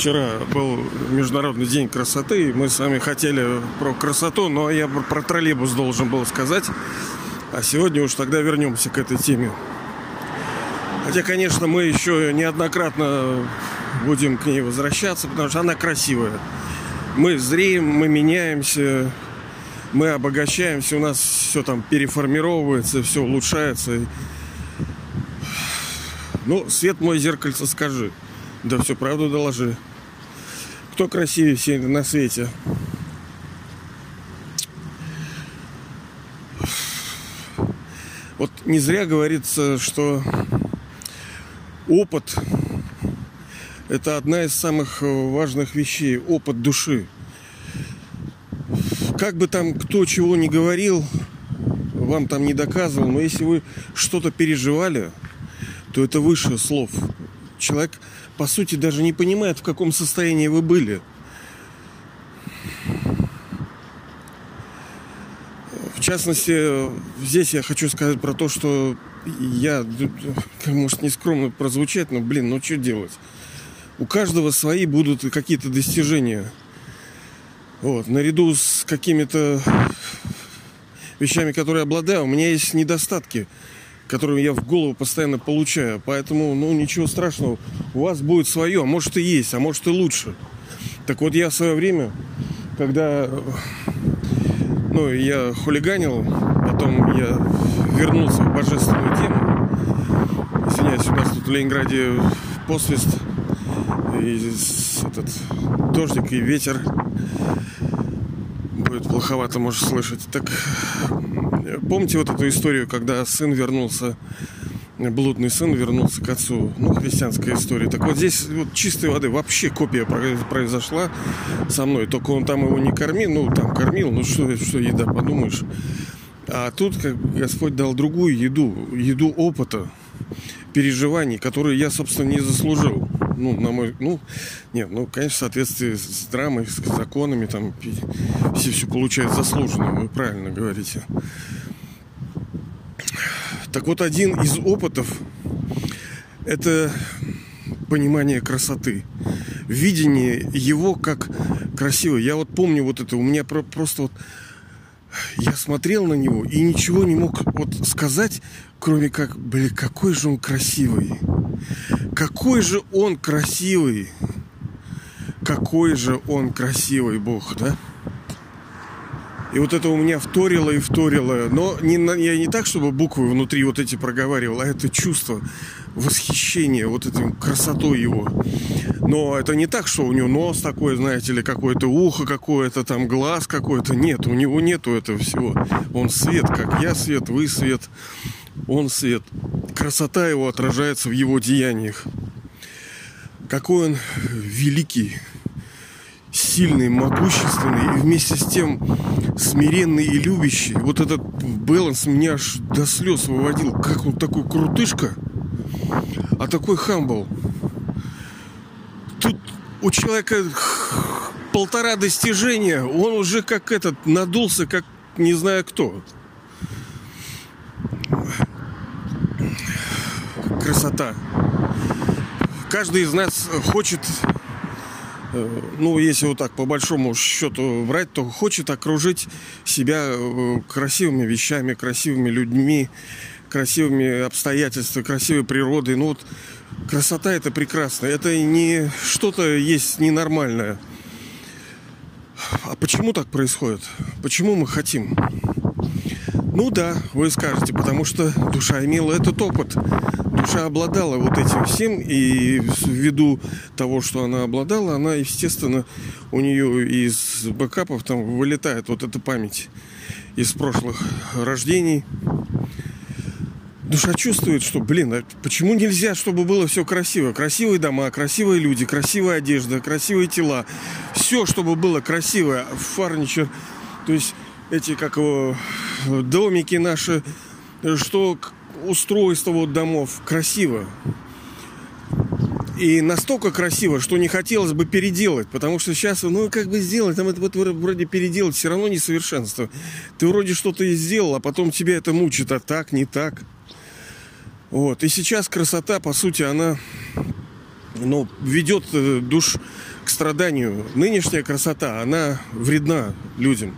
Вчера был Международный день красоты, и мы с вами хотели про красоту, но я про троллейбус должен был сказать. А сегодня уж тогда вернемся к этой теме. Хотя, конечно, мы еще неоднократно будем к ней возвращаться, потому что она красивая. Мы зреем, мы меняемся, мы обогащаемся, у нас все там переформировывается, все улучшается. Ну, свет мой зеркальце скажи. Да все правду доложи. Кто красивее всех на свете? Вот не зря говорится, что опыт – это одна из самых важных вещей. Опыт души. Как бы там кто чего не говорил, вам там не доказывал, но если вы что-то переживали, то это выше слов. Человек, по сути, даже не понимает, в каком состоянии вы были. В частности, здесь я хочу сказать про то, что я, может, не скромно прозвучать, но, блин, ну что делать? У каждого свои будут какие-то достижения. Вот, наряду с какими-то вещами, которые обладаю, у меня есть недостатки – которую я в голову постоянно получаю. Поэтому, ну, ничего страшного. У вас будет свое, а может и есть, а может и лучше. Так вот, я в свое время, когда ну, я хулиганил, потом я вернулся в божественную тему. Извиняюсь, у нас тут в Ленинграде посвист, и этот дождик и ветер будет плоховато, можешь слышать. Так помните вот эту историю, когда сын вернулся, блудный сын вернулся к отцу, ну, христианская история. Так вот здесь вот чистой воды вообще копия произошла со мной, только он там его не кормил, ну, там кормил, ну, что, что еда, подумаешь. А тут как Господь дал другую еду, еду опыта, переживаний, которые я, собственно, не заслужил ну, на мой, ну, нет, ну, конечно, в соответствии с драмой, с законами, там, все все получается заслуженно, вы правильно говорите. Так вот, один из опытов – это понимание красоты, видение его как красиво. Я вот помню вот это, у меня просто вот я смотрел на него и ничего не мог вот сказать, кроме как, блин, какой же он красивый. Какой же он красивый. Какой же он красивый Бог, да? И вот это у меня вторило и вторило. Но не, я не так, чтобы буквы внутри вот эти проговаривал, а это чувство восхищения вот этой красотой его. Но это не так, что у него нос такой, знаете ли, какое-то ухо какое-то, там глаз какой-то. Нет, у него нету этого всего. Он свет, как я свет, вы свет. Он свет. Красота его отражается в его деяниях. Какой он великий, сильный, могущественный и вместе с тем смиренный и любящий. Вот этот баланс меня аж до слез выводил. Как он такой крутышка, а такой хамбл. Тут у человека полтора достижения, он уже как этот надулся, как не знаю кто. Красота. Каждый из нас хочет Э, ну, если вот так по большому счету брать, то хочет окружить себя э, красивыми вещами, красивыми людьми, красивыми обстоятельствами, красивой природой. Ну вот красота это прекрасно. Это не что-то есть ненормальное. А почему так происходит? Почему мы хотим? Ну да, вы скажете, потому что душа имела этот опыт душа обладала вот этим всем, и ввиду того, что она обладала, она, естественно, у нее из бэкапов там вылетает вот эта память из прошлых рождений. Душа чувствует, что, блин, а почему нельзя, чтобы было все красиво? Красивые дома, красивые люди, красивая одежда, красивые тела. Все, чтобы было красивое. Фарничер, то есть эти, как его, домики наши, что устройство вот домов красиво. И настолько красиво, что не хотелось бы переделать, потому что сейчас, ну, как бы сделать, там это вот вроде переделать, все равно несовершенство. Ты вроде что-то и сделал, а потом тебя это мучит, а так, не так. Вот. И сейчас красота, по сути, она ну, ведет э, душ, к страданию. Нынешняя красота, она вредна людям.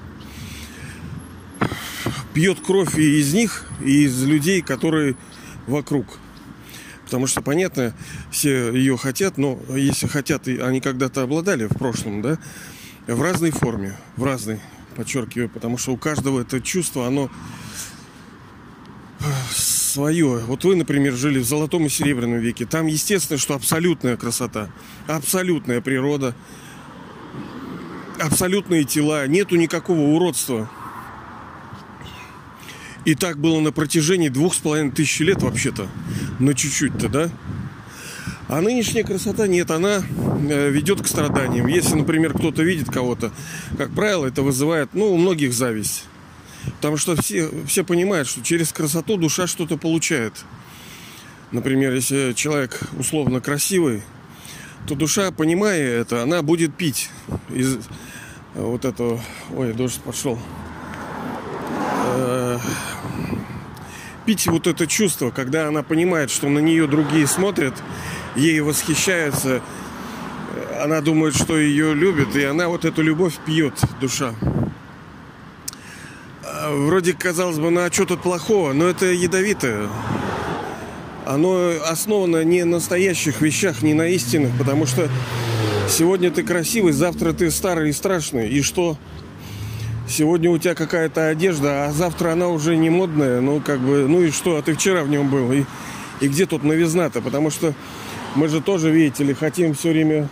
Пьет кровь и из них, и из людей, которые вокруг. Потому что, понятно, все ее хотят, но если хотят, они когда-то обладали в прошлом, да, в разной форме, в разной, подчеркиваю, потому что у каждого это чувство, оно свое. Вот вы, например, жили в золотом и серебряном веке. Там, естественно, что абсолютная красота, абсолютная природа, абсолютные тела, нету никакого уродства. И так было на протяжении двух с половиной тысяч лет вообще-то. Но чуть-чуть-то, да? А нынешняя красота нет, она э, ведет к страданиям. Если, например, кто-то видит кого-то, как правило, это вызывает, ну, у многих зависть. Потому что все, все понимают, что через красоту душа что-то получает. Например, если человек условно красивый, то душа, понимая это, она будет пить из вот этого... Ой, дождь пошел. Э, пить вот это чувство, когда она понимает, что на нее другие смотрят, ей восхищаются, она думает, что ее любят, и она вот эту любовь пьет, душа вроде, казалось бы, ну а что тут плохого? Но это ядовитое. Оно основано не на настоящих вещах, не на истинных, потому что сегодня ты красивый, завтра ты старый и страшный. И что? Сегодня у тебя какая-то одежда, а завтра она уже не модная. Ну, как бы, ну и что? А ты вчера в нем был. И, и где тут новизна-то? Потому что мы же тоже, видите ли, хотим все время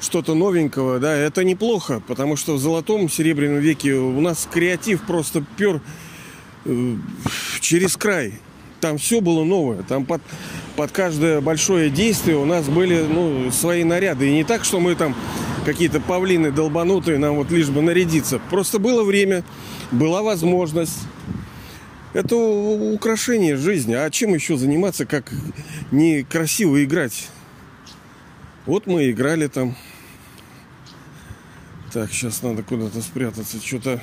что-то новенького, да, это неплохо, потому что в золотом, серебряном веке у нас креатив просто пер э, через край. Там все было новое. Там под, под каждое большое действие у нас были ну, свои наряды. И не так, что мы там какие-то павлины долбанутые, нам вот лишь бы нарядиться. Просто было время, была возможность. Это украшение жизни. А чем еще заниматься, как не красиво играть? Вот мы играли там. Так, сейчас надо куда-то спрятаться. Что-то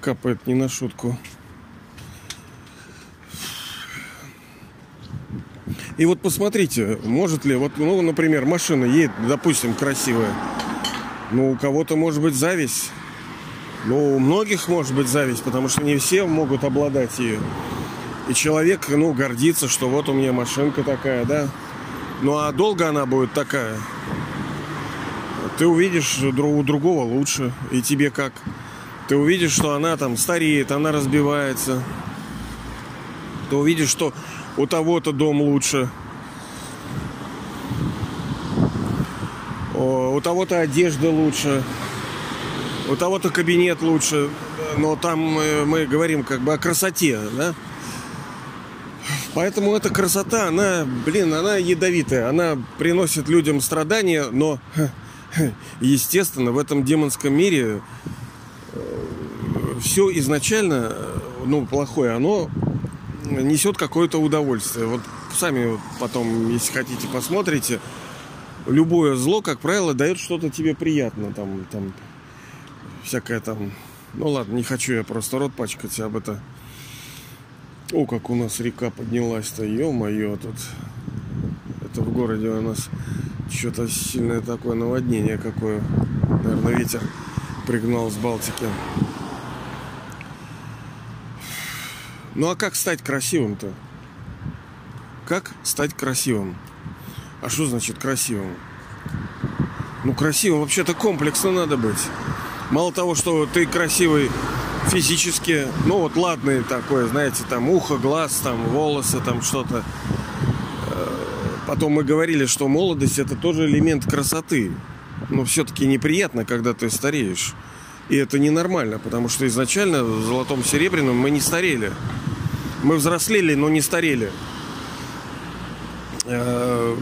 капает не на шутку. И вот посмотрите, может ли, вот, ну, например, машина едет, допустим, красивая. Ну, у кого-то может быть зависть. Ну, у многих может быть зависть, потому что не все могут обладать ее. И человек, ну, гордится, что вот у меня машинка такая, да. Ну, а долго она будет такая? ты увидишь у другого лучше. И тебе как? Ты увидишь, что она там стареет, она разбивается. Ты увидишь, что у того-то дом лучше. у того-то одежда лучше. У того-то кабинет лучше. Но там мы говорим как бы о красоте, да? Поэтому эта красота, она, блин, она ядовитая. Она приносит людям страдания, но естественно, в этом демонском мире э, все изначально, ну, плохое, оно несет какое-то удовольствие. Вот сами потом, если хотите, посмотрите. Любое зло, как правило, дает что-то тебе приятно. Там, там, всякое там... Ну ладно, не хочу я просто рот пачкать об это. О, как у нас река поднялась-то, ё-моё, тут... Это в городе у нас что-то сильное такое наводнение какое. Наверное, ветер пригнал с Балтики. Ну а как стать красивым-то? Как стать красивым? А что значит красивым? Ну, красивым вообще-то комплексно надо быть. Мало того, что ты красивый физически, ну вот ладный такой, знаете, там ухо, глаз, там волосы, там что-то Потом мы говорили, что молодость это тоже элемент красоты. Но все-таки неприятно, когда ты стареешь. И это ненормально, потому что изначально в золотом серебряном мы не старели. Мы взрослели, но не старели. Э,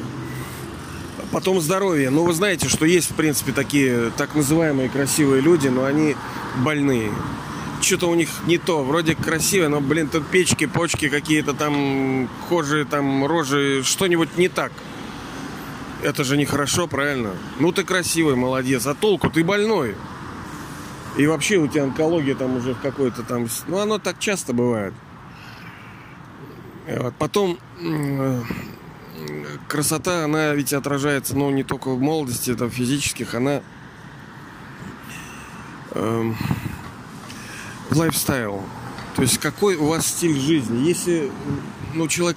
потом здоровье. Ну, вы знаете, что есть, в принципе, такие так называемые красивые люди, но они больные что-то у них не то. Вроде красиво, но, блин, тут печки, почки какие-то там, кожи, там, рожи, что-нибудь не так. Это же нехорошо, правильно? Ну, ты красивый, молодец. А толку? Ты больной. И вообще у тебя онкология там уже в какой-то там... Ну, оно так часто бывает. Вот. Потом красота, она ведь отражается, ну, не только в молодости, там, физических, она эм, лайфстайл. То есть какой у вас стиль жизни. Если ну, человек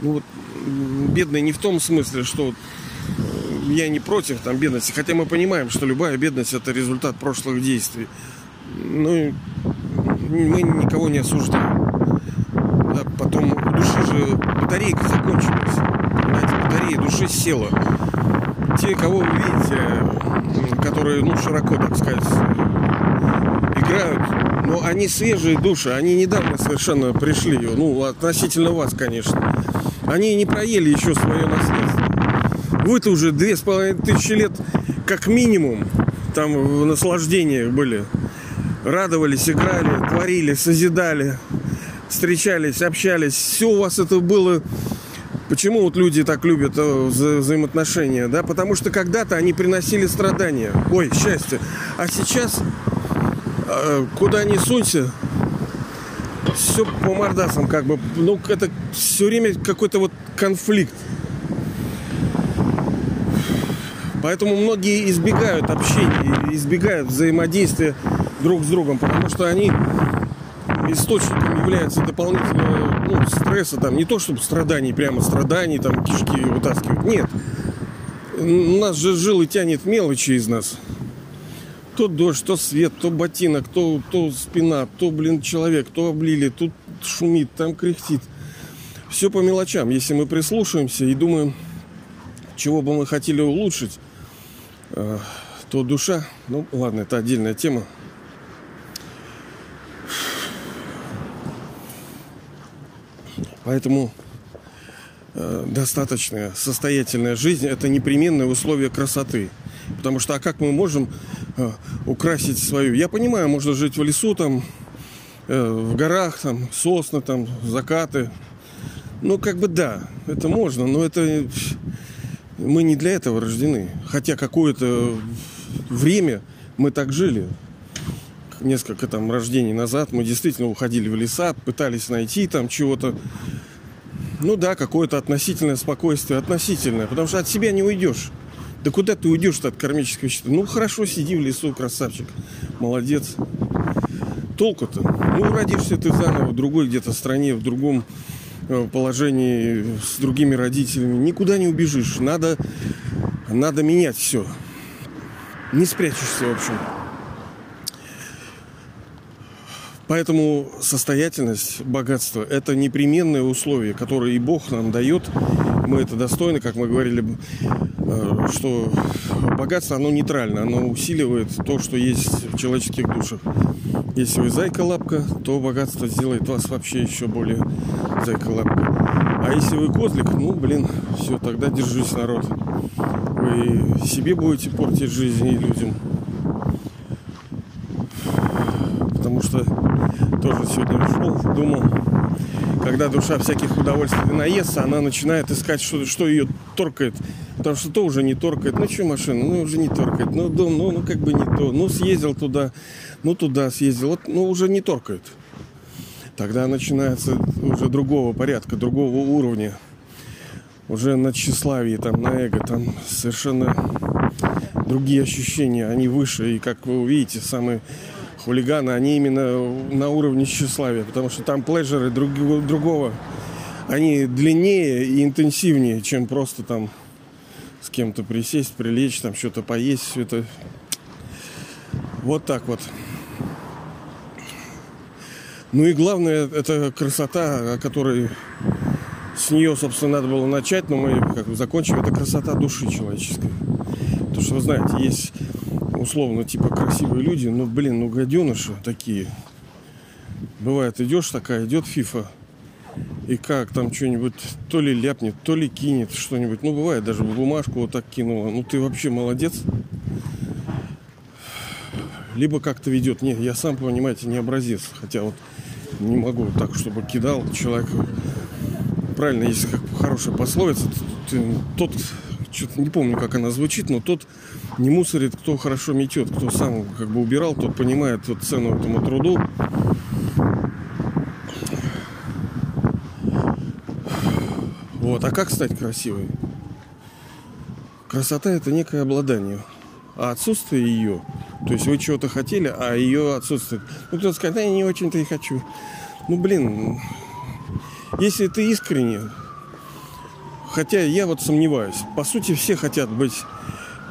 ну, вот, бедный не в том смысле, что э, я не против там бедности, хотя мы понимаем, что любая бедность это результат прошлых действий. Ну, мы никого не осуждаем. Потом у души же батарейка закончилась. Понимаете, батарея души села. Те, кого вы видите, которые, ну, широко, так сказать, играют, но они свежие души, они недавно совершенно пришли, ну, относительно вас, конечно. Они не проели еще свое наследство. Вы-то уже две с половиной тысячи лет, как минимум, там в наслаждениях были. Радовались, играли, творили, созидали, встречались, общались. Все у вас это было Почему вот люди так любят э, вза взаимоотношения? Да, потому что когда-то они приносили страдания, ой, счастье. А сейчас э, куда ни сунься, все по мордасам, как бы, ну, это все время какой-то вот конфликт. Поэтому многие избегают общения, избегают взаимодействия друг с другом, потому что они источником является дополнительного ну, стресса, там, не то чтобы страданий, прямо страданий, там, кишки вытаскивают. Нет. У нас же жилы тянет мелочи из нас. То дождь, то свет, то ботинок, то, то спина, то, блин, человек, то облили, тут шумит, там кряхтит. Все по мелочам. Если мы прислушаемся и думаем, чего бы мы хотели улучшить, э, то душа, ну ладно, это отдельная тема, Поэтому э, достаточная состоятельная жизнь это непременное условие красоты. Потому что а как мы можем э, украсить свою? Я понимаю, можно жить в лесу, там, э, в горах, там, сосны, там, закаты. Ну, как бы да, это можно, но это мы не для этого рождены. Хотя какое-то время мы так жили несколько там рождений назад мы действительно уходили в леса, пытались найти там чего-то. Ну да, какое-то относительное спокойствие, относительное, потому что от себя не уйдешь. Да куда ты уйдешь от кармического счета? Ну хорошо, сиди в лесу, красавчик, молодец. Толку-то? Ну, родишься ты заново в другой где-то стране, в другом э, положении, с другими родителями. Никуда не убежишь. Надо, надо менять все. Не спрячешься, в общем. Поэтому состоятельность, богатство – это непременные условия, которые и Бог нам дает. Мы это достойны, как мы говорили, э, что богатство, оно нейтрально, оно усиливает то, что есть в человеческих душах. Если вы зайка-лапка, то богатство сделает вас вообще еще более зайка-лапка. А если вы козлик, ну, блин, все, тогда держись, народ. Вы себе будете портить жизнь и людям. Потому что тоже сегодня шел, думал, когда душа всяких удовольствий наестся, она начинает искать, что, что ее торкает. Потому что то уже не торкает. Ну, что машина? Ну, уже не торкает. Ну, дом, ну, ну, как бы не то. Ну, съездил туда, ну, туда съездил. Вот, ну, уже не торкает. Тогда начинается уже другого порядка, другого уровня. Уже на тщеславии, там, на эго, там совершенно другие ощущения, они выше. И, как вы увидите, самые хулиганы, они именно на уровне тщеславия, потому что там пледжеры друг, другого, они длиннее и интенсивнее, чем просто там с кем-то присесть, прилечь, там что-то поесть, все это вот так вот. Ну и главное, это красота, о которой с нее, собственно, надо было начать, но мы как бы закончим. Это красота души человеческой. Потому что, вы знаете, есть условно, типа красивые люди, но, блин, ну гаденыши такие. Бывает, идешь такая, идет фифа, и как там что-нибудь то ли ляпнет, то ли кинет что-нибудь. Ну, бывает, даже бумажку вот так кинула. Ну, ты вообще молодец. Либо как-то ведет. Нет, я сам, понимаете, не образец. Хотя вот не могу так, чтобы кидал человек. Правильно, есть как хорошая пословица. Тот, что-то не помню, как она звучит, но тот не мусорит, кто хорошо метет, кто сам как бы убирал, тот понимает вот цену этому труду. Вот. А как стать красивой? Красота это некое обладание. А отсутствие ее, то есть вы чего-то хотели, а ее отсутствует. Ну, кто-то скажет, да, я не очень-то и хочу. Ну, блин, если ты искренне, хотя я вот сомневаюсь, по сути все хотят быть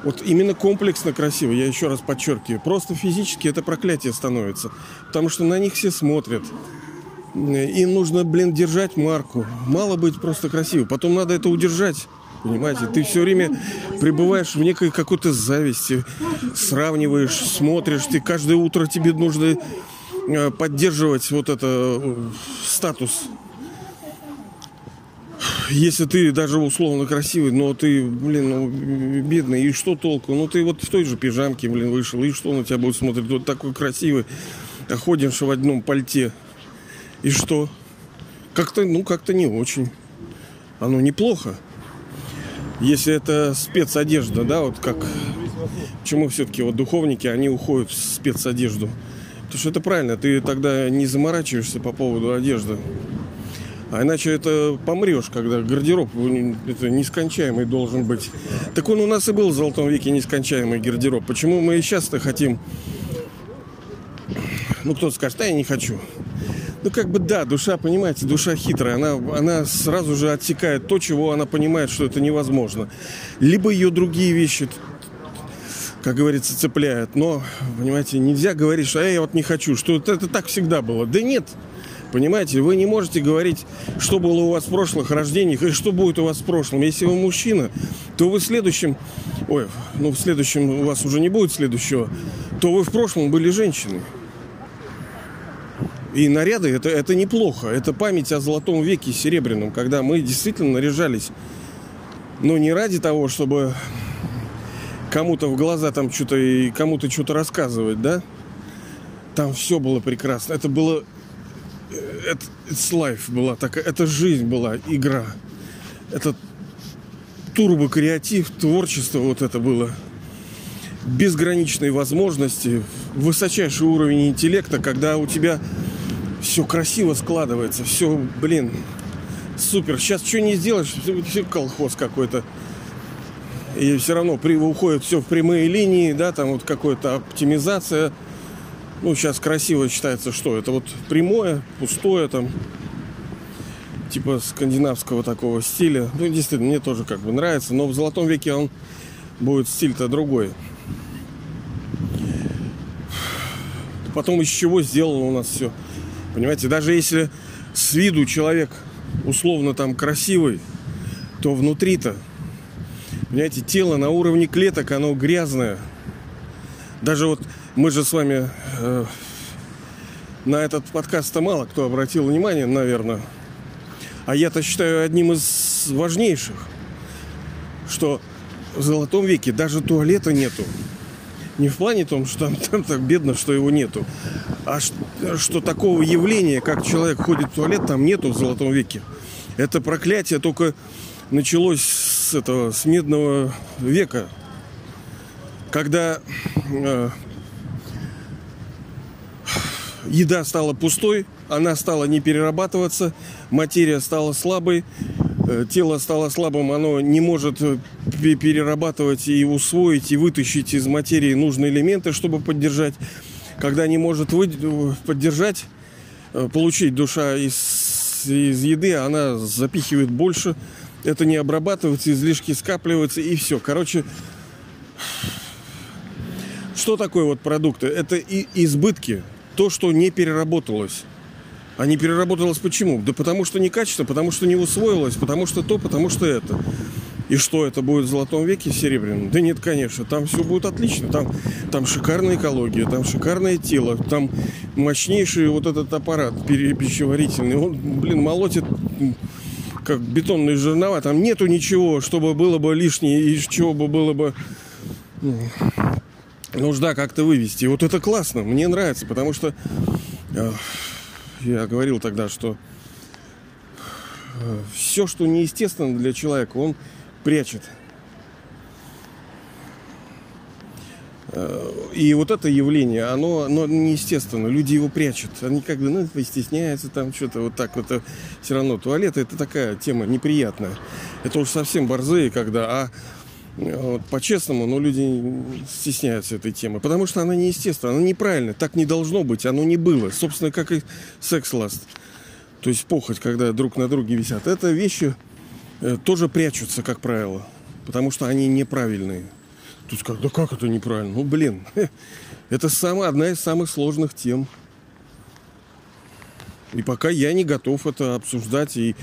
вот именно комплексно красиво, я еще раз подчеркиваю, просто физически это проклятие становится, потому что на них все смотрят. Им нужно, блин, держать марку. Мало быть просто красивым. Потом надо это удержать. Понимаете, ты все время пребываешь в некой какой-то зависти, сравниваешь, смотришь, ты каждое утро тебе нужно э, поддерживать вот это э, статус. Если ты даже условно красивый, но ты, блин, ну, бедный, и что толку? Ну, ты вот в той же пижамке, блин, вышел, и что на тебя будет смотреть? Вот такой красивый, ходишь в одном пальте. И что? Как-то, ну, как-то не очень. Оно неплохо. Если это спецодежда, да, вот как... Почему все-таки вот духовники, они уходят в спецодежду? Потому что это правильно, ты тогда не заморачиваешься по поводу одежды. А иначе это помрешь, когда гардероб это нескончаемый должен быть. Так он у нас и был в Золотом веке нескончаемый гардероб. Почему мы и сейчас-то хотим... Ну, кто-то скажет, да, я не хочу. Ну, как бы да, душа, понимаете, душа хитрая. Она, она сразу же отсекает то, чего она понимает, что это невозможно. Либо ее другие вещи, как говорится, цепляют. Но, понимаете, нельзя говорить, что я вот не хочу, что это, это так всегда было. Да нет, Понимаете, вы не можете говорить, что было у вас в прошлых рождениях и что будет у вас в прошлом. Если вы мужчина, то вы в следующем, ой, ну в следующем у вас уже не будет следующего, то вы в прошлом были женщиной. И наряды это, это неплохо. Это память о золотом веке серебряном, когда мы действительно наряжались. Но не ради того, чтобы кому-то в глаза там что-то и кому-то что-то рассказывать, да? Там все было прекрасно. Это было... Это it's life была такая. Это жизнь была, игра. Это турбо-креатив, творчество вот это было. Безграничные возможности, высочайший уровень интеллекта, когда у тебя все красиво складывается, все, блин, супер. Сейчас что не сделаешь, все колхоз какой-то. И все равно при, уходит все в прямые линии, да, там вот какая-то оптимизация. Ну, сейчас красиво считается, что это вот прямое, пустое там, типа скандинавского такого стиля. Ну, действительно, мне тоже как бы нравится, но в Золотом веке он будет стиль-то другой. Потом из чего сделано у нас все. Понимаете, даже если с виду человек условно там красивый, то внутри-то, понимаете, тело на уровне клеток, оно грязное. Даже вот мы же с вами э, на этот подкаст-то мало кто обратил внимание, наверное. А я-то считаю одним из важнейших, что в Золотом веке даже туалета нету. Не в плане том, что там, там так бедно, что его нету, а что, что такого явления, как человек ходит в туалет, там нету в Золотом веке. Это проклятие только началось с этого, с медного века, когда э, еда стала пустой, она стала не перерабатываться, материя стала слабой, Э, тело стало слабым, оно не может э, перерабатывать и усвоить, и вытащить из материи нужные элементы, чтобы поддержать. Когда не может вы... Э, поддержать, получить душа из, из еды, она запихивает больше, это не обрабатывается, излишки скапливаются, и все. Короче, что такое вот продукты? Это и избытки, то, что не переработалось. А не переработалось почему? Да потому что не качество, потому что не усвоилось, потому что то, потому что это. И что это будет в золотом веке серебряном? Да нет, конечно, там все будет отлично. Там, там шикарная экология, там шикарное тело, там мощнейший вот этот аппарат пищеварительный. Он, блин, молотит как бетонные жернова. Там нету ничего, чтобы было бы лишнее и чего бы было бы нужда как-то вывести. И вот это классно, мне нравится, потому что я говорил тогда, что э, все, что неестественно для человека, он прячет. Э, и вот это явление, оно, оно неестественно. Люди его прячут. Они как бы, ну, стесняются там что-то вот так вот. Все равно туалет это такая тема неприятная. Это уж совсем борзые, когда, а вот, по-честному, но люди стесняются этой темы, потому что она неестественная, она неправильная, так не должно быть, оно не было. Собственно, как и секс-ласт, то есть похоть, когда друг на друге висят. Это вещи э, тоже прячутся, как правило, потому что они неправильные. То есть как, да как это неправильно? Ну, блин, это самая, одна из самых сложных тем. И пока я не готов это обсуждать и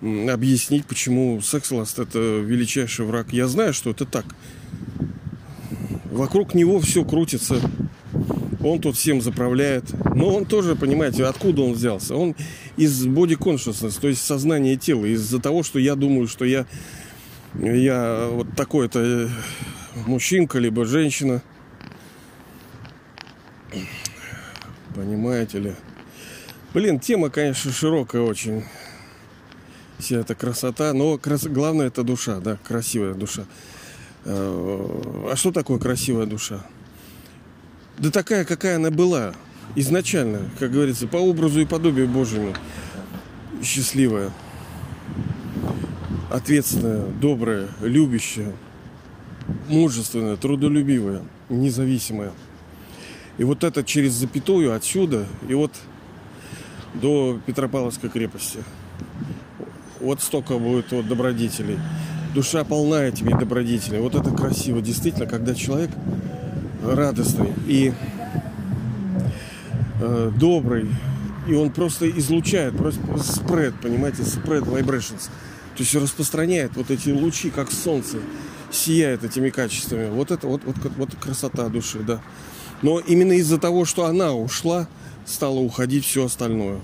объяснить, почему секс-ласт это величайший враг. Я знаю, что это так. Вокруг него все крутится. Он тут всем заправляет. Но он тоже, понимаете, откуда он взялся? Он из body consciousness, то есть сознания тела. Из-за того, что я думаю, что я, я вот такой-то э, мужчинка, либо женщина. Понимаете ли? Блин, тема, конечно, широкая очень вся эта красота. Но крас... главное это душа, да, красивая душа. Э, а что такое красивая душа? Да такая, какая она была изначально, как говорится, по образу и подобию Божьему. Счастливая, ответственная, добрая, любящая, мужественная, трудолюбивая, независимая. И вот это через запятую отсюда и вот до Петропавловской крепости – вот столько будет вот добродетелей. Душа полна этими добродетелями. Вот это красиво, действительно, когда человек радостный и э, добрый, и он просто излучает, просто спред, понимаете, спред vibrations. То есть распространяет вот эти лучи, как солнце, сияет этими качествами. Вот это вот, вот, вот красота души, да. Но именно из-за того, что она ушла, стало уходить все остальное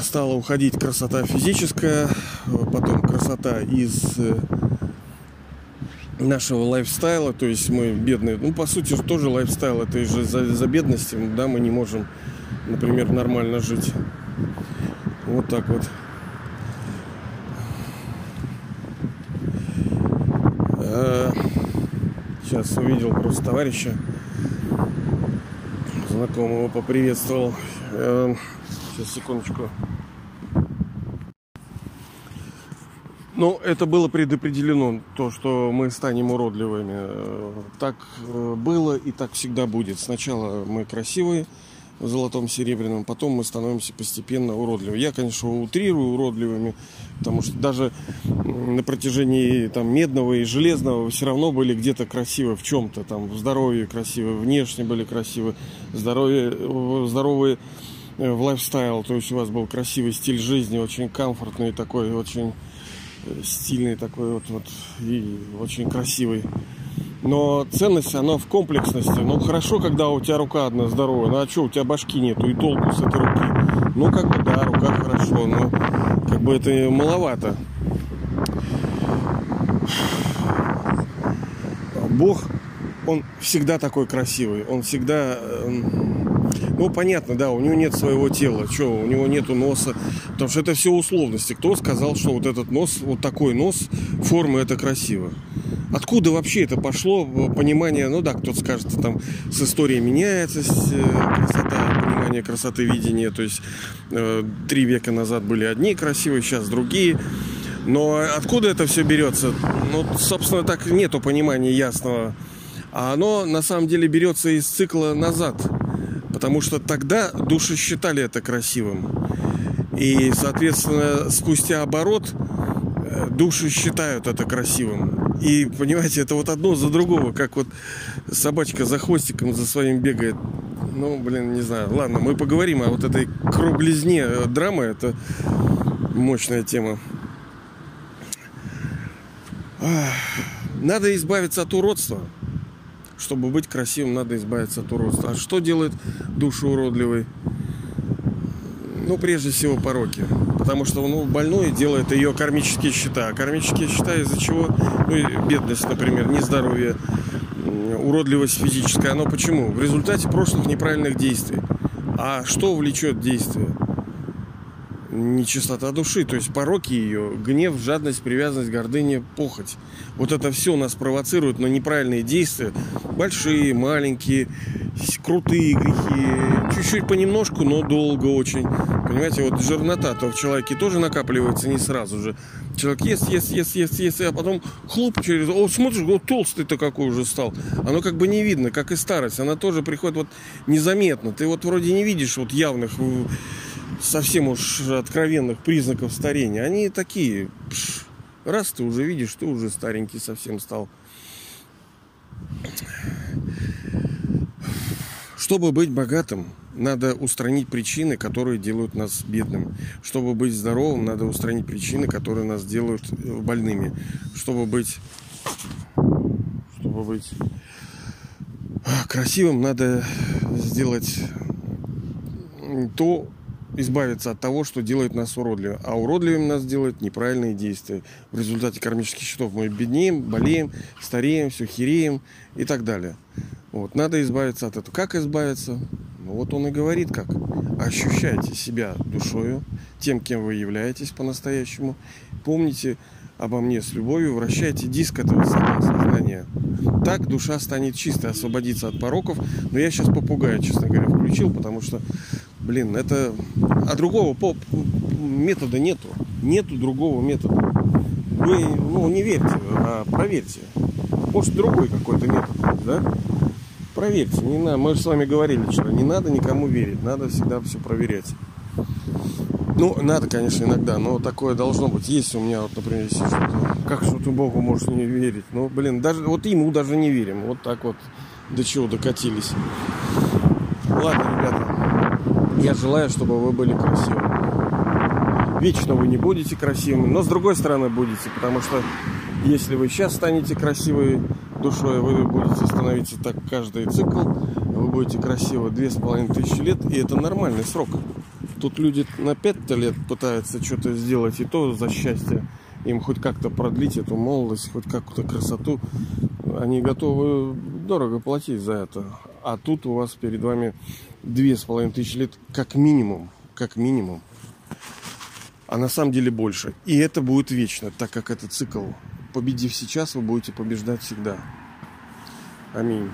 стала уходить красота физическая, потом красота из э, нашего лайфстайла, то есть мы бедные, ну по сути тоже лайфстайл, это же за, за бедностью, да, мы не можем, например, нормально жить. Вот так вот. Сейчас увидел просто товарища знакомого поприветствовал. Сейчас, секундочку. Ну, это было предопределено, то, что мы станем уродливыми. Так э, было и так всегда будет. Сначала мы красивые в золотом серебряном, потом мы становимся постепенно уродливыми. Я, конечно, утрирую уродливыми, потому что даже на протяжении там, медного и железного все равно были где-то красивы в чем-то, там, в здоровье красивы, внешне были красивы, здоровье, э, здоровые Э, в лайфстайл, то есть у вас был красивый стиль жизни, очень комфортный такой, очень э, стильный такой вот, вот и очень красивый. Но ценность, она в комплексности. Ну, хорошо, когда у тебя рука одна здоровая. Ну, а что, у тебя башки нету и толку с этой руки? Ну, как бы, да, рука хорошо, но как бы это маловато. Бог, он всегда такой красивый. Он всегда эм, ну, понятно, да, у него нет своего тела. Что, у него нету носа. Потому что это все условности. Кто сказал, что вот этот нос, вот такой нос, формы это красиво? Откуда вообще это пошло понимание, ну да, кто-то скажет, там с историей меняется э, красота, понимание красоты видения, то есть э, три века назад были одни красивые, сейчас другие. Но откуда это все берется? Ну, собственно, так нету понимания ясного. А оно на самом деле берется из цикла назад. Потому что тогда души считали это красивым. И, соответственно, спустя оборот э, души считают это красивым. И, понимаете, это вот одно за другого, как вот собачка за хвостиком за своим бегает. Ну, блин, не знаю. Ладно, мы поговорим о вот этой круглизне драмы. Это мощная тема. Надо избавиться от уродства чтобы быть красивым, надо избавиться от уродства. А что делает душу уродливой? Ну, прежде всего, пороки. Потому что ну, больной делает ее кармические счета. А кармические счета из-за чего? Ну, бедность, например, нездоровье, уродливость физическая. Оно почему? В результате прошлых неправильных действий. А что влечет действие? Нечистота души, то есть пороки ее, гнев, жадность, привязанность, гордыня, похоть. Вот это все нас провоцирует на неправильные действия. Большие, маленькие, крутые грехи. Чуть-чуть понемножку, но долго очень. Понимаете, вот жирнота-то в человеке тоже накапливается не сразу же. Человек ест, ест, ест, ест, ест, а потом хлоп через... О, смотришь, вот толстый-то какой уже стал. Оно как бы не видно, как и старость. Она тоже приходит вот незаметно. Ты вот вроде не видишь вот явных совсем уж откровенных признаков старения. Они такие, пш, раз ты уже видишь, ты уже старенький совсем стал. Чтобы быть богатым, надо устранить причины, которые делают нас бедным. Чтобы быть здоровым, надо устранить причины, которые нас делают э, больными. Чтобы быть, чтобы быть красивым, надо сделать то, избавиться от того, что делает нас уродливым. А уродливым нас делают неправильные действия. В результате кармических счетов мы беднеем, болеем, стареем, все хереем и так далее. Вот. Надо избавиться от этого. Как избавиться? Ну, вот он и говорит как. Ощущайте себя душою, тем, кем вы являетесь по-настоящему. Помните обо мне с любовью, вращайте диск этого сознания. Так душа станет чистой, освободиться от пороков. Но я сейчас попугая, честно говоря, включил, потому что Блин, это... А другого по... метода нету. Нету другого метода. Вы, ну, не верьте, а проверьте. Может, другой какой-то метод, да? Проверьте. Не надо. Мы же с вами говорили вчера. Не надо никому верить. Надо всегда все проверять. Ну, надо, конечно, иногда, но такое должно быть. Есть у меня, вот, например, что-то... Как что ты Богу можешь не верить? Ну, блин, даже вот ему даже не верим. Вот так вот до чего докатились. Ладно, ребята. Я желаю, чтобы вы были красивыми. Вечно вы не будете красивыми, но с другой стороны будете, потому что если вы сейчас станете красивой душой, вы будете становиться так каждый цикл, вы будете красивы две с половиной тысячи лет, и это нормальный срок. Тут люди на пять лет пытаются что-то сделать, и то за счастье им хоть как-то продлить эту молодость, хоть какую-то красоту. Они готовы дорого платить за это. А тут у вас перед вами две с половиной тысячи лет как минимум. Как минимум. А на самом деле больше. И это будет вечно, так как это цикл. Победив сейчас, вы будете побеждать всегда. Аминь.